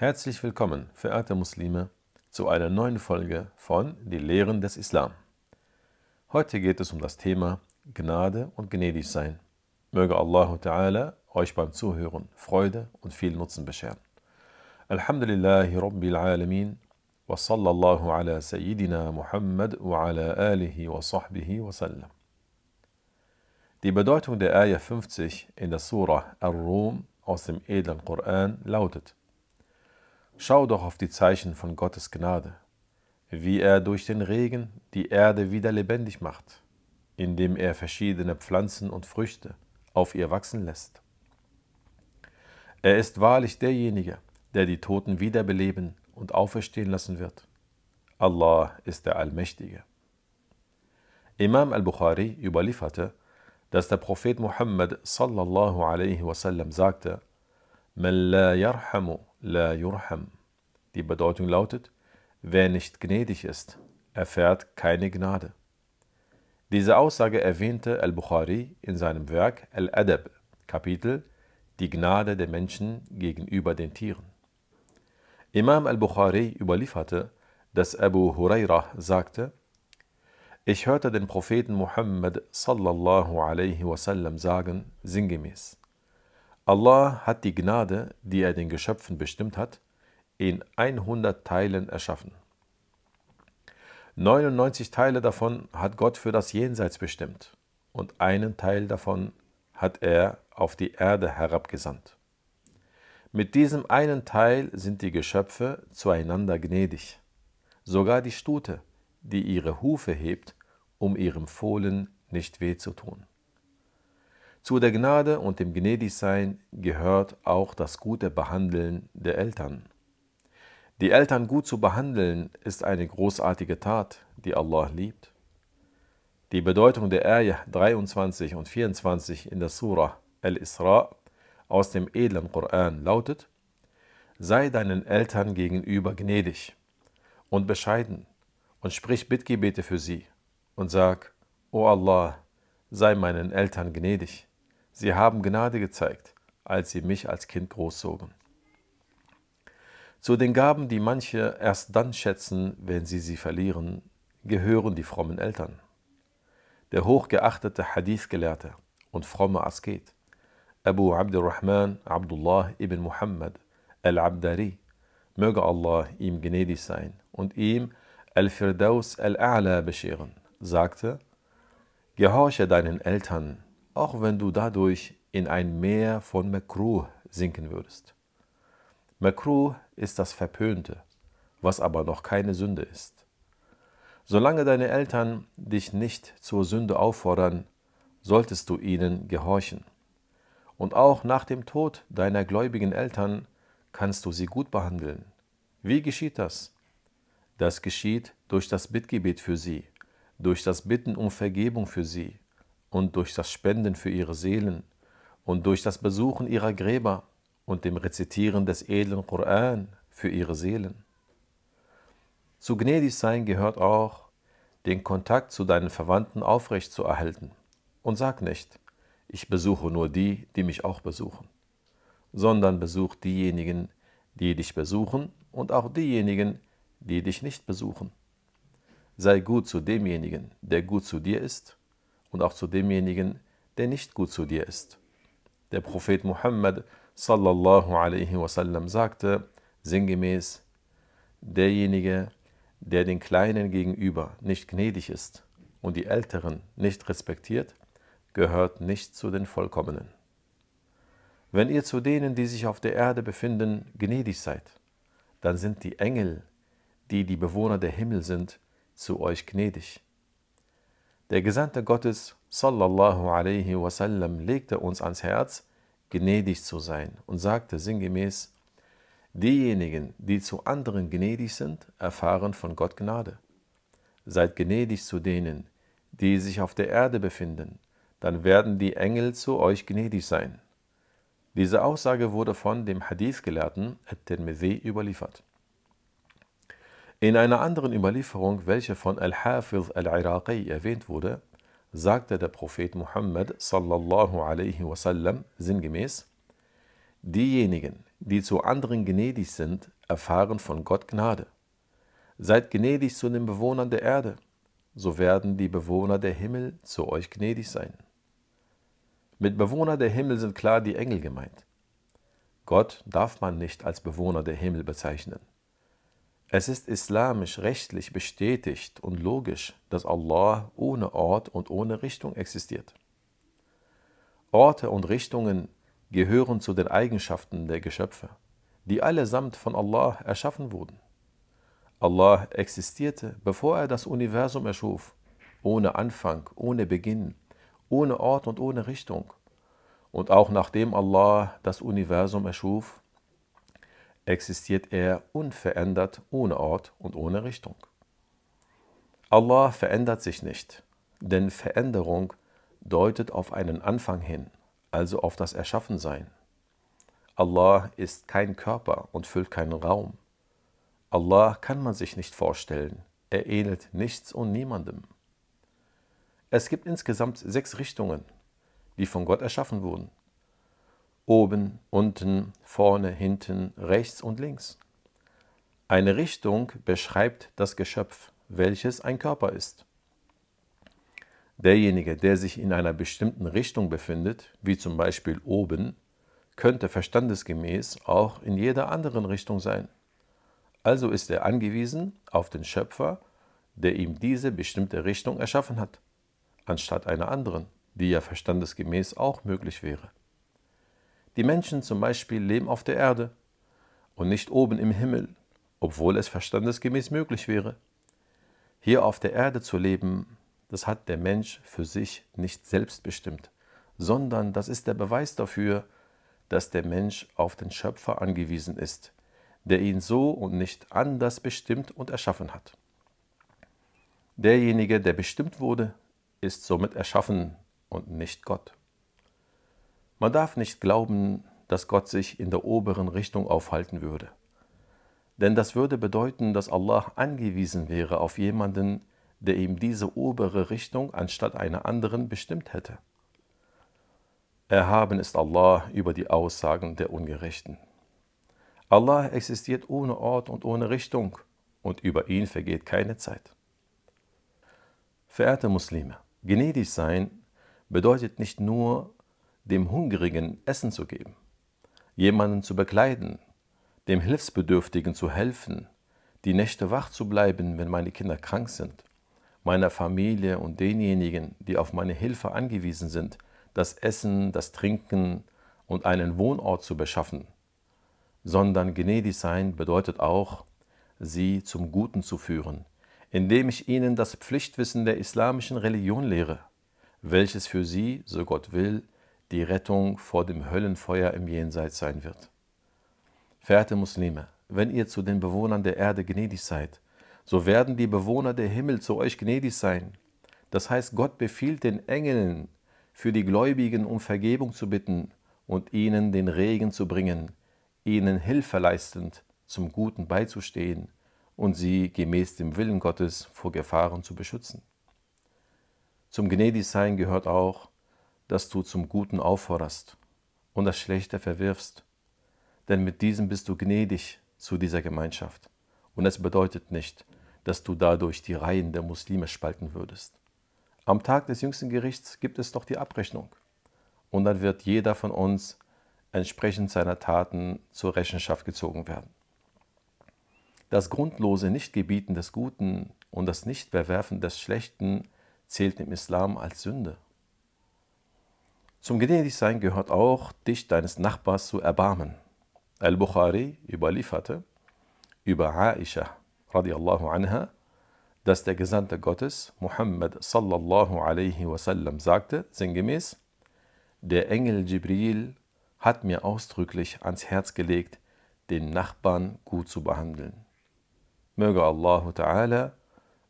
Herzlich willkommen, verehrte Muslime, zu einer neuen Folge von Die Lehren des Islam. Heute geht es um das Thema Gnade und gnädig sein. Möge Allah Ta'ala euch beim Zuhören Freude und viel Nutzen bescheren. Alhamdulillahi Rabbil Alamin wa sallallahu ala Sayyidina Muhammad wa ala alihi wa sahbihi wa sallam. Die Bedeutung der Ayah 50 in der Surah Ar-Rum aus dem edlen Koran lautet: Schau doch auf die Zeichen von Gottes Gnade, wie er durch den Regen die Erde wieder lebendig macht, indem er verschiedene Pflanzen und Früchte auf ihr wachsen lässt. Er ist wahrlich derjenige, der die Toten wiederbeleben und auferstehen lassen wird. Allah ist der Allmächtige. Imam al-Bukhari überlieferte, dass der Prophet Muhammad sallallahu alaihi wasallam sagte, Die Bedeutung lautet, wer nicht gnädig ist, erfährt keine Gnade. Diese Aussage erwähnte al-Bukhari in seinem Werk Al-Adab, Kapitel Die Gnade der Menschen gegenüber den Tieren. Imam al-Bukhari überlieferte, dass Abu Hurairah sagte, ich hörte den Propheten Muhammad sallallahu alaihi wasallam sagen, sinngemäß: Allah hat die Gnade, die er den Geschöpfen bestimmt hat, in 100 Teilen erschaffen. 99 Teile davon hat Gott für das Jenseits bestimmt und einen Teil davon hat er auf die Erde herabgesandt. Mit diesem einen Teil sind die Geschöpfe zueinander gnädig. Sogar die Stute, die ihre Hufe hebt, um ihrem Fohlen nicht weh zu tun. Zu der Gnade und dem Gnädigsein gehört auch das gute Behandeln der Eltern. Die Eltern gut zu behandeln ist eine großartige Tat, die Allah liebt. Die Bedeutung der Ayah 23 und 24 in der Surah Al-Isra aus dem edlen Koran lautet: Sei deinen Eltern gegenüber gnädig und bescheiden und sprich Bittgebete für sie und sag: O Allah, sei meinen Eltern gnädig. Sie haben Gnade gezeigt, als sie mich als Kind großzogen. Zu den Gaben, die manche erst dann schätzen, wenn sie sie verlieren, gehören die frommen Eltern. Der hochgeachtete Hadith-Gelehrte und fromme Asket, Abu Abdurrahman Abdullah ibn Muhammad al-Abdari, möge Allah ihm gnädig sein und ihm Al-Firdaus al-A'la bescheren, sagte, Gehorche deinen Eltern, auch wenn du dadurch in ein Meer von Makruh sinken würdest. Makruh ist das Verpönte, was aber noch keine Sünde ist. Solange deine Eltern dich nicht zur Sünde auffordern, solltest du ihnen gehorchen. Und auch nach dem Tod deiner gläubigen Eltern kannst du sie gut behandeln. Wie geschieht das? Das geschieht durch das Bittgebet für sie, durch das Bitten um Vergebung für sie und durch das Spenden für ihre Seelen und durch das Besuchen ihrer Gräber und dem Rezitieren des edlen Koran für ihre Seelen. Zu gnädig sein gehört auch, den Kontakt zu deinen Verwandten aufrecht zu erhalten. Und sag nicht, ich besuche nur die, die mich auch besuchen, sondern besuch diejenigen, die dich besuchen und auch diejenigen, die dich nicht besuchen. Sei gut zu demjenigen, der gut zu dir ist, und auch zu demjenigen, der nicht gut zu dir ist. Der Prophet Muhammad sallallahu alaihi wasallam sagte sinngemäß, derjenige, der den Kleinen gegenüber nicht gnädig ist und die Älteren nicht respektiert, gehört nicht zu den Vollkommenen. Wenn ihr zu denen, die sich auf der Erde befinden, gnädig seid, dann sind die Engel, die die Bewohner der Himmel sind, zu euch gnädig. Der Gesandte Gottes, sallallahu alaihi wasallam, legte uns ans Herz, gnädig zu sein und sagte sinngemäß, diejenigen, die zu anderen gnädig sind, erfahren von Gott Gnade. Seid gnädig zu denen, die sich auf der Erde befinden, dann werden die Engel zu euch gnädig sein. Diese Aussage wurde von dem Hadith-Gelehrten At-Tirmidhi überliefert. In einer anderen Überlieferung, welche von Al-Hafiz al-Iraqi erwähnt wurde, sagte der Prophet Muhammad sallallahu alaihi wasallam sinngemäß: Diejenigen, die zu anderen gnädig sind, erfahren von Gott Gnade. Seid gnädig zu den Bewohnern der Erde, so werden die Bewohner der Himmel zu euch gnädig sein. Mit Bewohner der Himmel sind klar die Engel gemeint. Gott darf man nicht als Bewohner der Himmel bezeichnen. Es ist islamisch rechtlich bestätigt und logisch, dass Allah ohne Ort und ohne Richtung existiert. Orte und Richtungen gehören zu den Eigenschaften der Geschöpfe, die allesamt von Allah erschaffen wurden. Allah existierte, bevor er das Universum erschuf, ohne Anfang, ohne Beginn, ohne Ort und ohne Richtung. Und auch nachdem Allah das Universum erschuf, existiert er unverändert ohne Ort und ohne Richtung. Allah verändert sich nicht, denn Veränderung deutet auf einen Anfang hin, also auf das Erschaffensein. Allah ist kein Körper und füllt keinen Raum. Allah kann man sich nicht vorstellen, er ähnelt nichts und niemandem. Es gibt insgesamt sechs Richtungen, die von Gott erschaffen wurden. Oben, unten, vorne, hinten, rechts und links. Eine Richtung beschreibt das Geschöpf, welches ein Körper ist. Derjenige, der sich in einer bestimmten Richtung befindet, wie zum Beispiel oben, könnte verstandesgemäß auch in jeder anderen Richtung sein. Also ist er angewiesen auf den Schöpfer, der ihm diese bestimmte Richtung erschaffen hat anstatt einer anderen, die ja verstandesgemäß auch möglich wäre. Die Menschen zum Beispiel leben auf der Erde und nicht oben im Himmel, obwohl es verstandesgemäß möglich wäre. Hier auf der Erde zu leben, das hat der Mensch für sich nicht selbst bestimmt, sondern das ist der Beweis dafür, dass der Mensch auf den Schöpfer angewiesen ist, der ihn so und nicht anders bestimmt und erschaffen hat. Derjenige, der bestimmt wurde, ist somit erschaffen und nicht Gott. Man darf nicht glauben, dass Gott sich in der oberen Richtung aufhalten würde. Denn das würde bedeuten, dass Allah angewiesen wäre auf jemanden, der ihm diese obere Richtung anstatt einer anderen bestimmt hätte. Erhaben ist Allah über die Aussagen der Ungerechten. Allah existiert ohne Ort und ohne Richtung und über ihn vergeht keine Zeit. Verehrte Muslime, Gnädig sein bedeutet nicht nur, dem Hungrigen Essen zu geben, jemanden zu bekleiden, dem Hilfsbedürftigen zu helfen, die Nächte wach zu bleiben, wenn meine Kinder krank sind, meiner Familie und denjenigen, die auf meine Hilfe angewiesen sind, das Essen, das Trinken und einen Wohnort zu beschaffen, sondern gnädig sein bedeutet auch, sie zum Guten zu führen, indem ich ihnen das Pflichtwissen der islamischen Religion lehre, welches für sie, so Gott will, die Rettung vor dem Höllenfeuer im Jenseits sein wird. Verehrte Muslime, wenn ihr zu den Bewohnern der Erde gnädig seid, so werden die Bewohner der Himmel zu euch gnädig sein. Das heißt, Gott befiehlt den Engeln, für die Gläubigen um Vergebung zu bitten und ihnen den Regen zu bringen, ihnen Hilfe leistend zum Guten beizustehen und sie gemäß dem Willen Gottes vor Gefahren zu beschützen. Zum Gnädigsein gehört auch, dass du zum Guten aufforderst und das Schlechte verwirfst, denn mit diesem bist du gnädig zu dieser Gemeinschaft. Und es bedeutet nicht, dass du dadurch die Reihen der Muslime spalten würdest. Am Tag des jüngsten Gerichts gibt es doch die Abrechnung. Und dann wird jeder von uns entsprechend seiner Taten zur Rechenschaft gezogen werden. Das grundlose Nichtgebieten des Guten und das Nichtbewerfen des Schlechten zählt im Islam als Sünde. Zum Gnädigsein gehört auch, dich deines Nachbars zu erbarmen. Al-Bukhari überlieferte über Aisha radiallahu anha, dass der Gesandte Gottes, Muhammad sallallahu alaihi wasallam, sagte, sinngemäß, der Engel Jibril hat mir ausdrücklich ans Herz gelegt, den Nachbarn gut zu behandeln. Möge Allah Ta'ala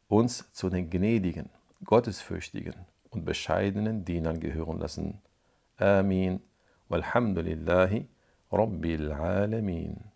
uns zu den gnädigen, gottesfürchtigen und bescheidenen Dienern gehören lassen. Amin. Walhamdulillahi Rabbil Alamin.